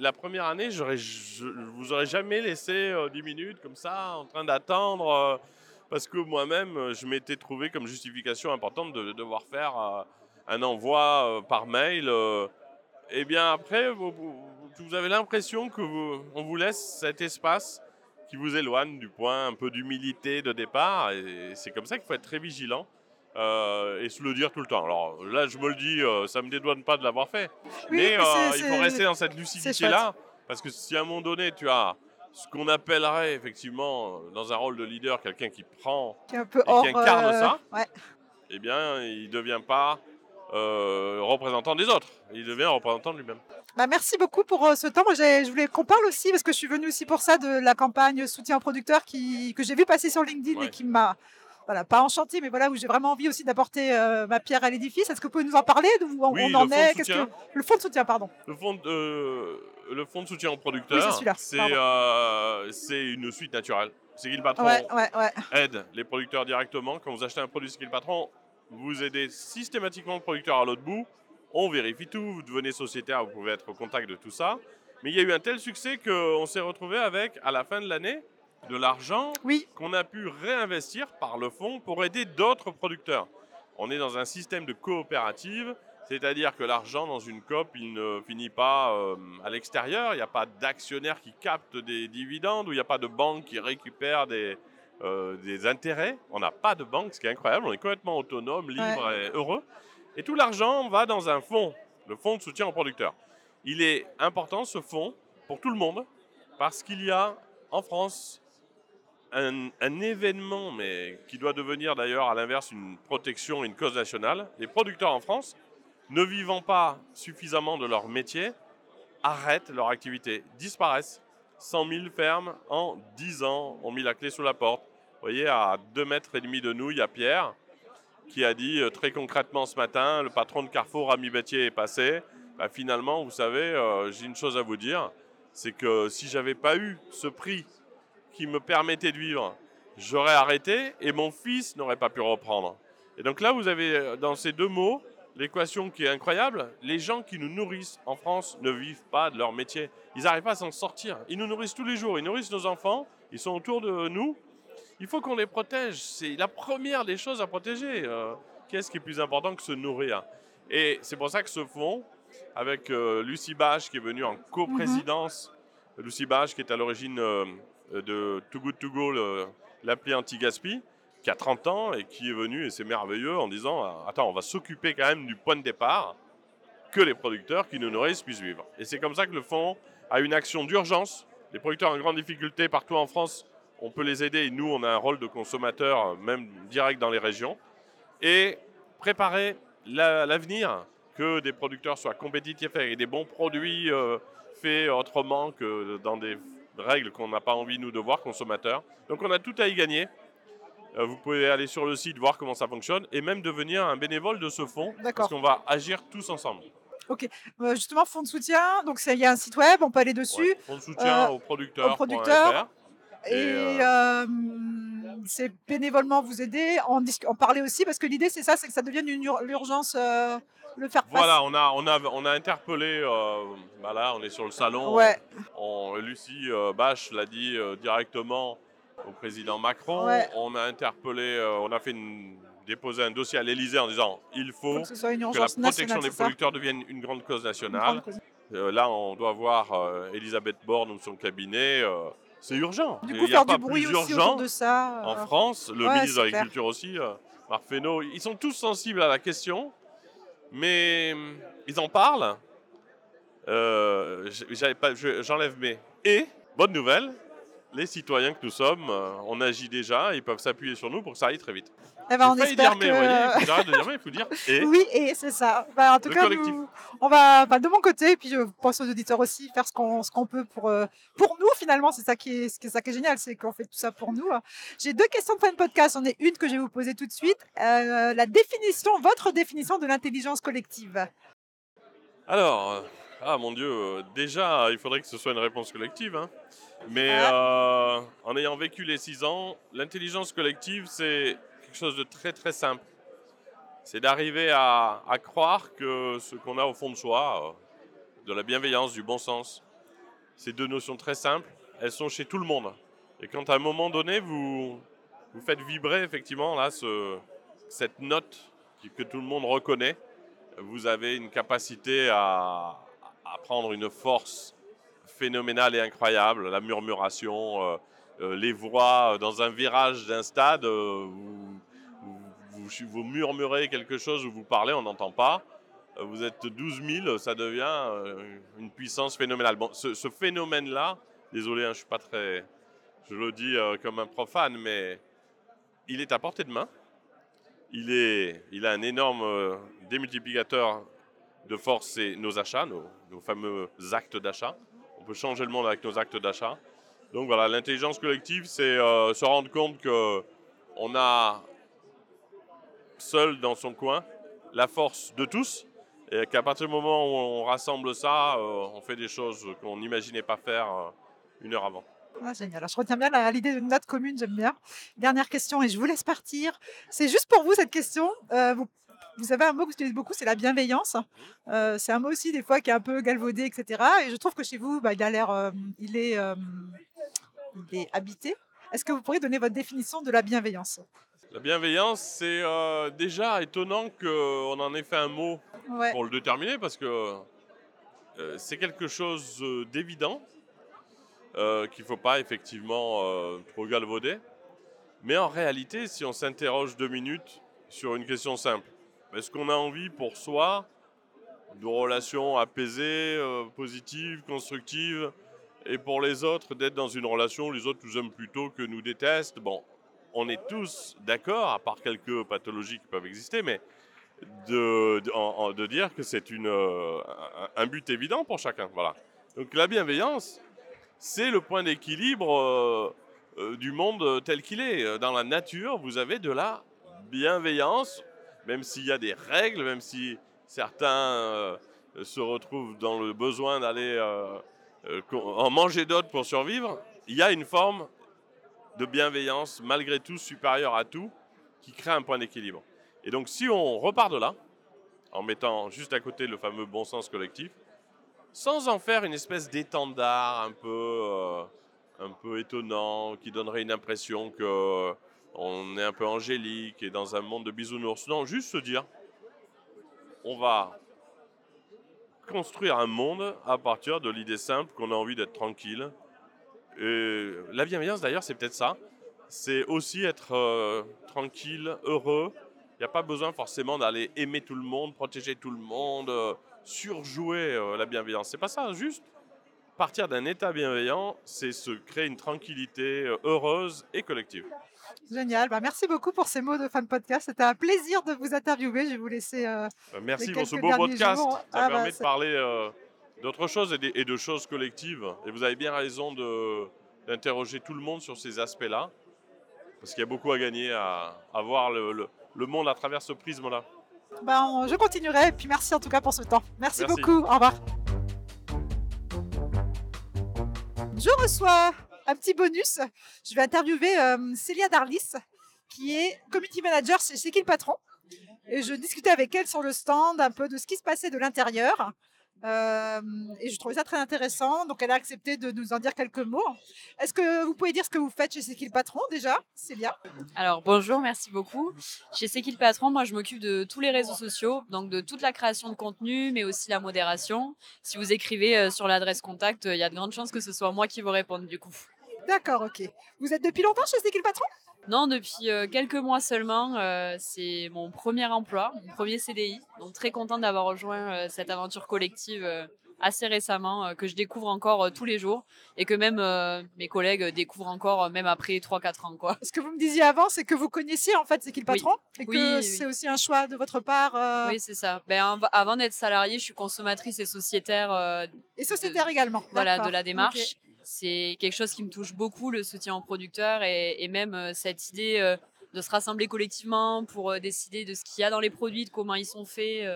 La première année, je vous aurais jamais laissé euh, 10 minutes comme ça, en train d'attendre. euh, parce que moi-même, euh, je m'étais trouvé comme justification importante de devoir faire un envoi par mail. Eh bien, après, vous, avez l'impression que vous, vous laisse cet espace qui vous éloigne du point un peu d'humilité de départ. Et c'est comme ça qu'il faut être très vigilant. et se le dire tout le temps. Alors là, je me le dis, ça me dédouane pas de l'avoir fait. mais il faut rester dans cette lucidité-là. Parce que si à un moment donné, tu as ce qu'on appellerait effectivement dans un rôle de leader quelqu'un qui prend qui, un peu et qui incarne euh, ça, eh bien, il ne devient pas euh, représentant des autres, il devient représentant de lui-même. Bah, merci beaucoup pour euh, ce temps. Moi, je voulais qu'on parle aussi, parce que je suis venue aussi pour ça, de la campagne soutien aux producteurs qui, que j'ai vu passer sur LinkedIn et qui m'a voilà, pas enchanté, mais voilà, où j'ai vraiment envie aussi d'apporter ma pierre à l'édifice. Est-ce que vous pouvez nous en parler D'où on, oui, en est? Que... Le fonds de soutien, pardon. Le fonds de, le fonds de soutien aux producteurs, c'est euh, une suite naturelle. Skill Patron aide les producteurs directement. Quand vous achetez un produit Skill Patron, vous aidez systématiquement le producteur à l'autre bout. On vérifie tout, vous devenez sociétaire, vous pouvez être au contact de tout ça. Mais il y a eu un tel succès qu'on s'est retrouvé avec, à la fin de l'année, de l'argent qu'on a pu réinvestir par le fonds pour aider d'autres producteurs. On est dans un système de coopérative c'est-à-dire que l'argent dans une COP, il ne finit pas euh, à l'extérieur. Il n'y a pas d'actionnaires qui captent des dividendes ou il n'y a pas de banque qui récupère des, euh, des intérêts. On n'a pas de banque, ce qui est incroyable. On est complètement autonome, libre et heureux. Et tout l'argent va dans un fonds, le fonds de soutien aux producteurs. Il est important ce fonds pour tout le monde parce qu'il y a en France un, événement, mais qui doit devenir d'ailleurs à l'inverse une protection, une cause nationale. Les producteurs en France ne vivant pas suffisamment de leur métier, arrêtent leur activité, disparaissent. 100 000 fermes en 10 ans ont mis la clé sous la porte. Vous voyez, à 2 mètres et demi de nous, il y a Pierre qui a dit euh, très concrètement ce matin, le patron de Carrefour, Rami Bétier, est passé. Bah, finalement, vous savez, euh, j'ai une chose à vous dire, c'est que si j'avais pas eu ce prix qui me permettait de vivre, j'aurais arrêté et mon fils n'aurait pas pu reprendre. Et donc là, vous avez euh, dans ces deux mots l'équation qui est incroyable, les gens qui nous nourrissent en France ne vivent pas de leur métier. Ils n'arrivent pas à s'en sortir. Ils nous nourrissent tous les jours, ils nourrissent nos enfants, ils sont autour de nous. Il faut qu'on les protège. C'est la première des choses à protéger. Euh, qu'est-ce qui est plus important que se nourrir? Et c'est pour ça que ce fonds, avec euh, Lucie Bage qui est venue en coprésidence, mhm. Lucie Bage qui est à l'origine euh, de Too Good To Go, l'appli anti-gaspi, qui a 30 ans et qui est venu, et c'est merveilleux, en disant Attends, on va s'occuper quand même du point de départ, que les producteurs qui nous nourrissent puissent vivre. Et c'est comme ça que le fonds a une action d'urgence. Les producteurs en grande difficulté partout en France, on peut les aider et nous, on a un rôle de consommateur, même direct dans les régions. Et préparer l'avenir, que des producteurs soient compétitifs et des bons produits euh, faits autrement que dans des règles qu'on n'a pas envie, nous, de voir, consommateurs. Donc on a tout à y gagner. Euh, vous pouvez aller sur le site, voir comment ça fonctionne et même devenir un bénévole de ce fonds parce qu'on va agir tous ensemble. Ok, euh, justement, fonds de soutien, donc il y a un site web, on peut aller dessus. fonds de soutien aux producteurs. Aux producteurs. Et, euh, c'est bénévolement vous aider, en, en parler aussi, parce que l'idée c'est ça, c'est que ça devienne une urgence, le faire Voilà, on a, on a, on a interpellé, bah là on est sur le salon, ouais. Lucie Bache l'a dit directement, au président Macron. On a interpellé, euh, on a fait une, déposé un dossier à l'Elysée en disant il faut, que, la protection des producteurs devienne une grande cause nationale. Euh, là, on doit voir euh, Elisabeth Borne ou son cabinet. C'est urgent. Du coup, Il faire du bruit aussi autour de ça. En France, le ministre de l'Agriculture aussi, Marc Fesneau, ils sont tous sensibles à la question, mais ils en parlent. J'enlève mes et. Bonne nouvelle, les citoyens que nous sommes, euh, on agit déjà, ils peuvent s'appuyer sur nous pour que ça aille très vite. Eh ben, on espère dire que... mais, il faut de dire mais, il faut dire et. Oui, et c'est ça. Bah, en tout cas, on va, bah, de mon côté, et puis je pense aux auditeurs aussi, faire ce qu'on peut pour, euh, pour nous, finalement. C'est ça, qui est, ça qui est génial, c'est qu'on fait tout ça pour nous. J'ai deux questions de fin de podcast. On est une que je vais vous poser tout de suite. Euh, la définition, votre définition de l'intelligence collective. Alors, ah mon Dieu, déjà, il faudrait que ce soit une réponse collective. Hein. Mais euh, en ayant vécu les six ans, l'intelligence collective, c'est chose de très très simple. C'est d'arriver à, croire que ce qu'on a au fond de soi, euh, de la bienveillance, du bon sens, ces deux notions très simples, elles sont chez tout le monde. Et quand à un moment donné, vous, vous faites vibrer effectivement là ce, cette note que tout le monde reconnaît. Vous avez une capacité à, prendre une force phénoménale et incroyable, la murmuration, euh, euh, les voix dans un virage d'un stade, vous, vous, murmurez quelque chose ou vous parlez, on n'entend pas. Vous êtes 12 000, ça devient une puissance phénoménale. Ce, phénomène-là, désolé, hein, je suis pas très, je le dis comme un profane, mais il est à portée de main. Il, est, il a un énorme démultiplicateur de force, c'est nos achats, nos, fameux actes d'achat. On peut changer le monde avec nos actes d'achat. Donc voilà, l'intelligence collective, c'est euh, se rendre compte que on a seul dans son coin la force de tous et qu'à partir du moment où on rassemble ça, euh, on fait des choses qu'on n'imaginait pas faire euh, une heure avant. Ah, génial. Alors, je retiens bien l'idée d'une note commune, j'aime bien. Dernière question et je vous laisse partir. C'est juste pour vous cette question. vous vous avez un mot que vous utilisez beaucoup, c'est la bienveillance. Euh, c'est un mot aussi des fois qui est un peu galvaudé, etc. Et je trouve que chez vous, bah, il a l'air, euh, il, est, euh, il est habité. Est-ce que vous pourriez donner votre définition de la bienveillance? La bienveillance, c'est déjà étonnant qu'on en ait fait un mot pour le déterminer parce que c'est quelque chose d'évident qu'il ne faut pas effectivement trop galvauder. Mais en réalité, si on s'interroge deux minutes sur une question simple, est-ce qu'on a envie pour soi de relations apaisées, euh, positives, constructives, et pour les autres d'être dans une relation où les autres nous aiment plutôt que nous détestent? Bon, on est tous d'accord, à part quelques pathologies qui peuvent exister, mais de, dire que c'est euh, un but évident pour chacun. Voilà. Donc la bienveillance, c'est le point d'équilibre euh, du monde tel qu'il est. Dans la nature, vous avez de la bienveillance même s'il y a des règles, même si certains euh, se retrouvent dans le besoin d'aller euh, euh, en manger d'autres pour survivre, il y a une forme de bienveillance, malgré tout supérieure à tout, qui crée un point d'équilibre. Et donc si on repart de là, en mettant juste à côté le fameux bon sens collectif, sans en faire une espèce d'étendard un peu, un peu étonnant, qui donnerait une impression que on est un peu angélique et dans un monde de bisounours. Non, juste se dire, on va construire un monde à partir de l'idée simple qu'on a envie d'être tranquille. Et la bienveillance, d'ailleurs, c'est peut-être ça. C'est aussi être euh, tranquille, heureux. Il n'y a pas besoin forcément d'aller aimer tout le monde, protéger tout le monde, euh, surjouer euh, la bienveillance. C'est pas ça, juste partir d'un état bienveillant, c'est se créer une tranquillité heureuse et collective. Génial. Bah, merci beaucoup pour ces mots de fin de podcast. C'était un plaisir de vous interviewer. Je vais vous laisser. Euh, bah, merci pour ce beau podcast. Ça ah, bah, permet de parler euh, d'autres choses et de, choses collectives. Et vous avez bien raison d'interroger tout le monde sur ces aspects-là. Parce qu'il y a beaucoup à gagner à, voir le, monde à travers ce prisme-là. Ben, je continuerai. Et puis merci en tout cas pour ce temps. merci. beaucoup. Au revoir. Je reçois un petit bonus. Je vais interviewer euh, Célia Darlis, qui est community manager chez C'est qui le patron Et je discutais avec elle sur le stand un peu de ce qui se passait de l'intérieur. Euh, et je trouvais ça très intéressant. Donc, elle a accepté de nous en dire quelques mots. Est-ce que vous pouvez dire ce que vous faites chez C'est qui le patron déjà, Célia? Alors, bonjour, merci beaucoup. Chez C'est qui le patron, moi, je m'occupe de tous les réseaux sociaux, donc de toute la création de contenu, mais aussi la modération. Si vous écrivez euh, sur l'adresse contact, il y a de grandes chances que ce soit moi qui vous réponde du coup. D'accord, ok. Vous êtes depuis longtemps chez C'est qui le patron? Non, depuis euh, quelques mois seulement. Euh, c'est mon premier emploi, mon premier CDI. Donc très contente d'avoir rejoint euh, cette aventure collective assez récemment, que je découvre encore tous les jours et que même mes collègues découvrent encore même après 3-4 ans. Quoi. Ce que vous me disiez avant, c'est que vous connaissiez en fait C'est qui le patron et que c'est aussi un choix de votre part. Oui, c'est ça. Ben, avant d'être salariée, je suis consommatrice et sociétaire. et sociétaire également. Voilà, de la démarche c'est quelque chose qui me touche beaucoup, le soutien aux producteurs et, même euh, cette idée euh, de se rassembler collectivement pour euh, décider de ce qu'il y a dans les produits, de comment ils sont faits.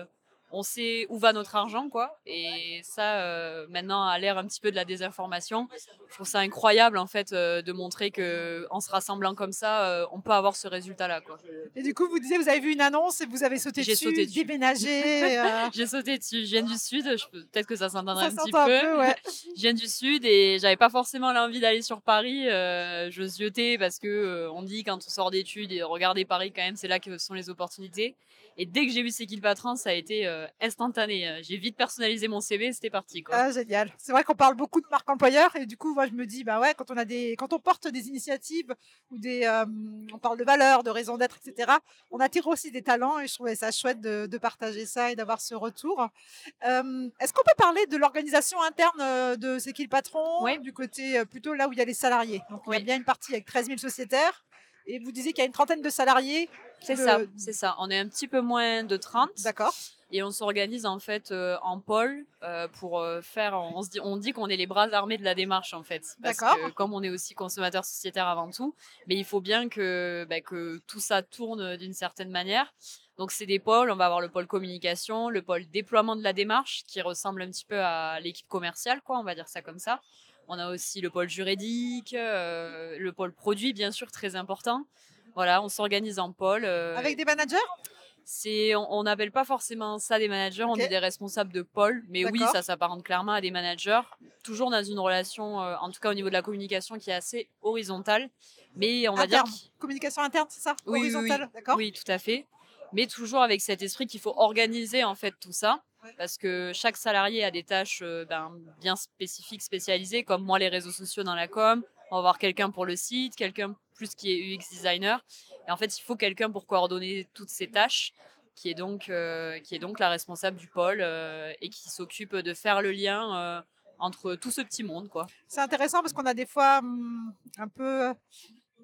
On sait où va notre argent, quoi. Et ça, euh, maintenant, à l'ère un petit peu de la désinformation, je trouve ça incroyable, en fait, euh, de montrer que en se rassemblant comme ça, euh, on peut avoir ce résultat-là, quoi. Et du coup, vous disiez, vous avez vu une annonce et vous avez sauté J'ai dessus, sauté dessus. déménagé. J'ai sauté dessus. Je viens du sud. Peut-être que ça s'entendrait un petit peu. un peu, ouais. Je viens du sud et j'avais pas forcément l'envie d'aller sur Paris. Je ziotais parce que on dit quand on sort d'études et regardez Paris quand même, c'est là que sont les opportunités. Et dès que j'ai vu C'est qui le patron, ça a été euh, instantané. Euh, J'ai vite personnalisé mon CV, c'était parti quoi. Ah, génial. C'est vrai qu'on parle beaucoup de marque employeur et du coup, moi, je me dis, bah ouais, quand on a des, quand on porte des initiatives ou des, euh, on parle de valeurs, de raison d'être, etc. On attire aussi des talents et je trouvais ça chouette de, de partager ça et d'avoir ce retour. Euh, Est-ce qu'on peut parler de l'organisation interne de C'est qui le patron Oui. Du côté plutôt là où il y a les salariés? Donc, il y a bien une partie avec 13 000 sociétaires et vous disiez qu'il y a une trentaine de salariés. C'est le- ça, c'est ça. On est un petit peu moins de 30 D'accord. et on s'organise en fait euh, en pôle euh, pour euh, faire. On, se dit, on dit qu'on est les bras armés de la démarche en fait. D'accord. comme on est aussi consommateur sociétaire avant tout, mais il faut bien que, bah, que tout ça tourne d'une certaine manière. Donc c'est des pôles. On va avoir le pôle communication, le pôle déploiement de la démarche qui ressemble un petit peu à l'équipe commerciale, quoi. On va dire ça comme ça. On a aussi le pôle juridique, euh, le pôle produit, bien sûr, très important. Voilà, on s'organise en pôle. euh, Avec des managers? c'est, on on n'appelle pas forcément ça des managers, on Ok. est des responsables de pôle, mais oui, D'accord. ça s'apparente clairement à des managers, toujours dans une relation, euh, en tout cas au niveau de la communication, qui est assez horizontale, mais on va dire, Interne. Communication interne, c'est ça? Oui, oui, oui. Horizontale, d'accord oui, tout à fait, mais toujours avec cet esprit qu'il faut organiser en fait tout ça. Parce que chaque salarié a des tâches euh, ben, bien spécifiques, spécialisées, comme moi les réseaux sociaux dans la com, on va avoir quelqu'un pour le site, quelqu'un plus qui est UX designer, et en fait il faut quelqu'un pour coordonner toutes ces tâches qui est donc, euh, qui est donc la responsable du pôle euh, et qui s'occupe de faire le lien entre tout ce petit monde. Quoi. C'est intéressant parce qu'on a des fois hum, un peu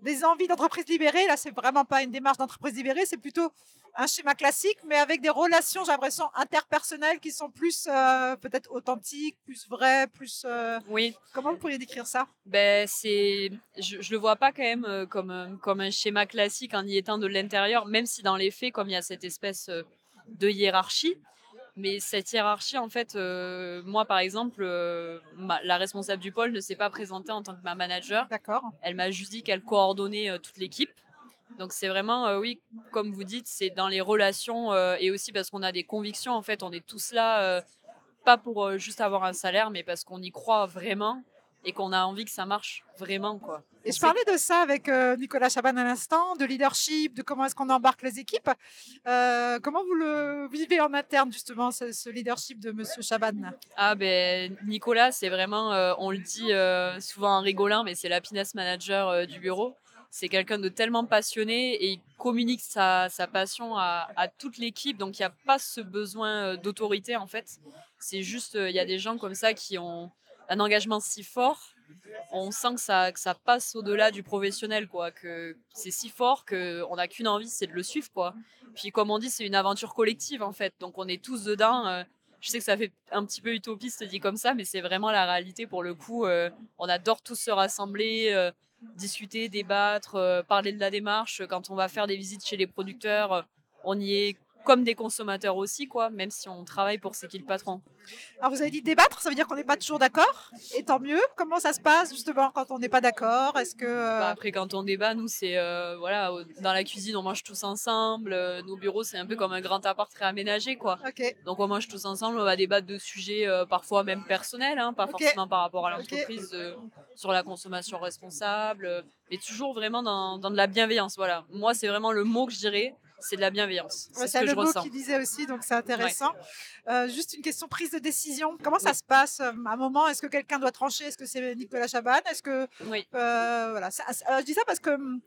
des envies d'entreprise libérée. Là, c'est vraiment pas une démarche d'entreprise libérée, c'est plutôt un schéma classique, mais avec des relations, j'ai l'impression, interpersonnelles qui sont plus euh, peut-être authentiques, plus vraies, plus. euh, Oui, Comment vous pourriez décrire ça? Ben, c'est, je, je le vois pas quand même euh, comme, un- comme un schéma classique en y étant de l'intérieur, même si dans les faits, comme il y a cette espèce de hiérarchie, mais cette hiérarchie, en fait, euh, moi par exemple, euh, ma- la responsable du pôle ne s'est pas présentée en tant que ma manager. D'accord. Elle m'a juste dit qu'elle coordonnait euh, toute l'équipe. Donc c'est vraiment, oui, comme vous dites, c'est dans les relations et aussi parce qu'on a des convictions. En fait, on est tous là, pas pour juste avoir un salaire, mais parce qu'on y croit vraiment et qu'on a envie que ça marche vraiment, quoi. Et On je parlais de ça avec euh, Nicolas Chaban à l'instant, de leadership, de comment est-ce qu'on embarque les équipes. Euh, comment vous le vivez en interne, justement, ce, ce leadership de Monsieur Chaban? Ah ben Nicolas, c'est vraiment, euh, on le dit souvent en rigolant, mais c'est l'happiness manager du bureau. C'est quelqu'un de tellement passionné et il communique sa, sa passion à, à toute l'équipe. Donc il n'y a pas ce besoin d'autorité en fait. C'est juste, il y a des gens comme ça qui ont un engagement si fort. On sent que ça, que ça passe au-delà du professionnel, quoi. Que c'est si fort qu'on n'a qu'une envie, c'est de le suivre, quoi. Puis comme on dit, c'est une aventure collective en fait. Donc on est tous dedans. euh, je sais que ça fait un petit peu utopiste dit comme ça, mais c'est vraiment la réalité pour le coup. euh, on adore tous se rassembler, euh, discuter, débattre, parler de la démarche. Quand on va faire des visites chez les producteurs, on y est comme des consommateurs aussi, quoi, même si on travaille pour c'est qui le patron. Alors, vous avez dit débattre, ça veut dire qu'on n'est pas toujours d'accord, et tant mieux. Comment ça se passe, justement, quand on n'est pas d'accord? Est-ce que. euh, Bah, après, quand on débat, nous, c'est euh, voilà, dans la cuisine, on mange tous ensemble. euh, nos bureaux, c'est un peu comme un grand appart réaménagé, quoi. Ok. Donc on mange tous ensemble, on va débattre de sujets euh, parfois même personnels, hein, pas forcément par rapport à l'entreprise, sur la consommation responsable, mais toujours vraiment dans, dans de la bienveillance. Voilà, moi c'est vraiment le mot que je dirais, c'est de la bienveillance. Ouais, C'est ce que le je mot ressens. qui disait aussi, donc c'est intéressant. Euh, juste une question prise de décision. Comment ça se passe euh, à un moment? Est-ce que quelqu'un doit trancher? Est-ce que c'est Nicolas Chaban Est-ce que Oui. euh, voilà ça- Je dis ça parce que hum,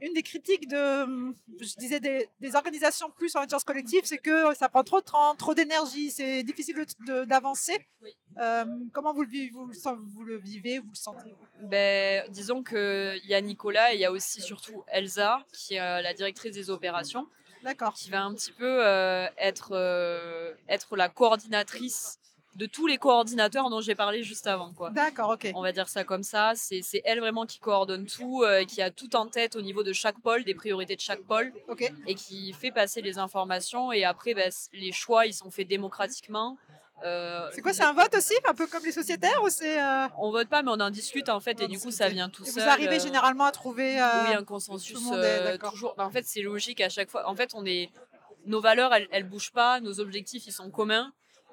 une des critiques de, hum, je disais des, des organisations plus en intelligence collective, c'est que ça prend trop de temps, trop d'énergie, c'est difficile d'avancer. Euh, comment vous le vivez vous, le sen- vous le vivez Vous le sentez? Ben, disons qu'il y a Nicolas et il y a aussi surtout Elsa, qui est euh, la directrice des opérations, qui va un petit peu euh, être, euh, être la coordinatrice de tous les coordinateurs dont j'ai parlé juste avant. Quoi. D'accord, ok. On va dire ça comme ça. C'est c'est elle vraiment qui coordonne tout, euh, qui a tout en tête au niveau de chaque pôle, des priorités de chaque pôle, Ok. et qui fait passer les informations. Et après, ben, les choix, ils sont faits démocratiquement. Euh, C'est quoi, c'est un vote aussi, un peu comme les sociétaires ou c'est euh, On vote pas, mais on en discute en fait, et du coup, ça vient tout et seul. Vous arrivez euh, généralement à trouver. oui, un consensus est toujours. En fait, c'est logique à chaque fois. En fait, on est nos valeurs, elles, elles bougent pas, nos objectifs, ils sont communs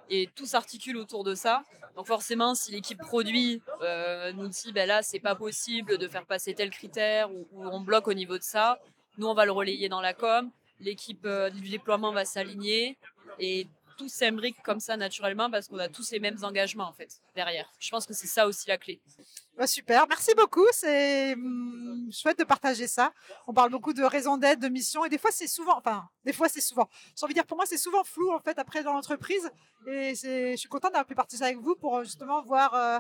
et tout s'articule autour de ça. Donc forcément, si l'équipe produit euh, nous dit, ben là, c'est pas possible de faire passer tel critère ou, on bloque au niveau de ça, nous on va le relayer dans la com. L'équipe euh, du déploiement va s'aligner et tout s'imbrique comme ça naturellement parce qu'on a tous les mêmes engagements en fait derrière. Je pense que c'est ça aussi la clé. bah, super, merci beaucoup. C'est hum, chouette de partager ça. On parle beaucoup de raison d'être, de mission, et des fois c'est souvent, enfin, des fois c'est souvent. J'ai envie de dire, pour moi, c'est souvent flou en fait après dans l'entreprise. Et je suis contente d'avoir pu partager avec vous pour justement voir euh,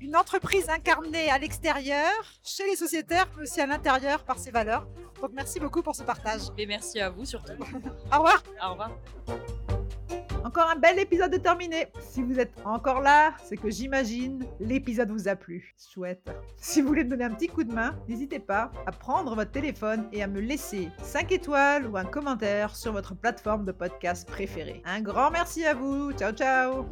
une entreprise incarnée à l'extérieur, chez les sociétaires, mais aussi à l'intérieur par ses valeurs. Donc merci beaucoup pour ce partage. Et merci à vous surtout. Au revoir. Au revoir. Encore un bel épisode de terminé. Si vous êtes encore là, c'est que j'imagine l'épisode vous a plu. Chouette. Si vous voulez me donner un petit coup de main, n'hésitez pas à prendre votre téléphone et à me laisser 5 étoiles ou un commentaire sur votre plateforme de podcast préférée. Un grand merci à vous. Ciao ciao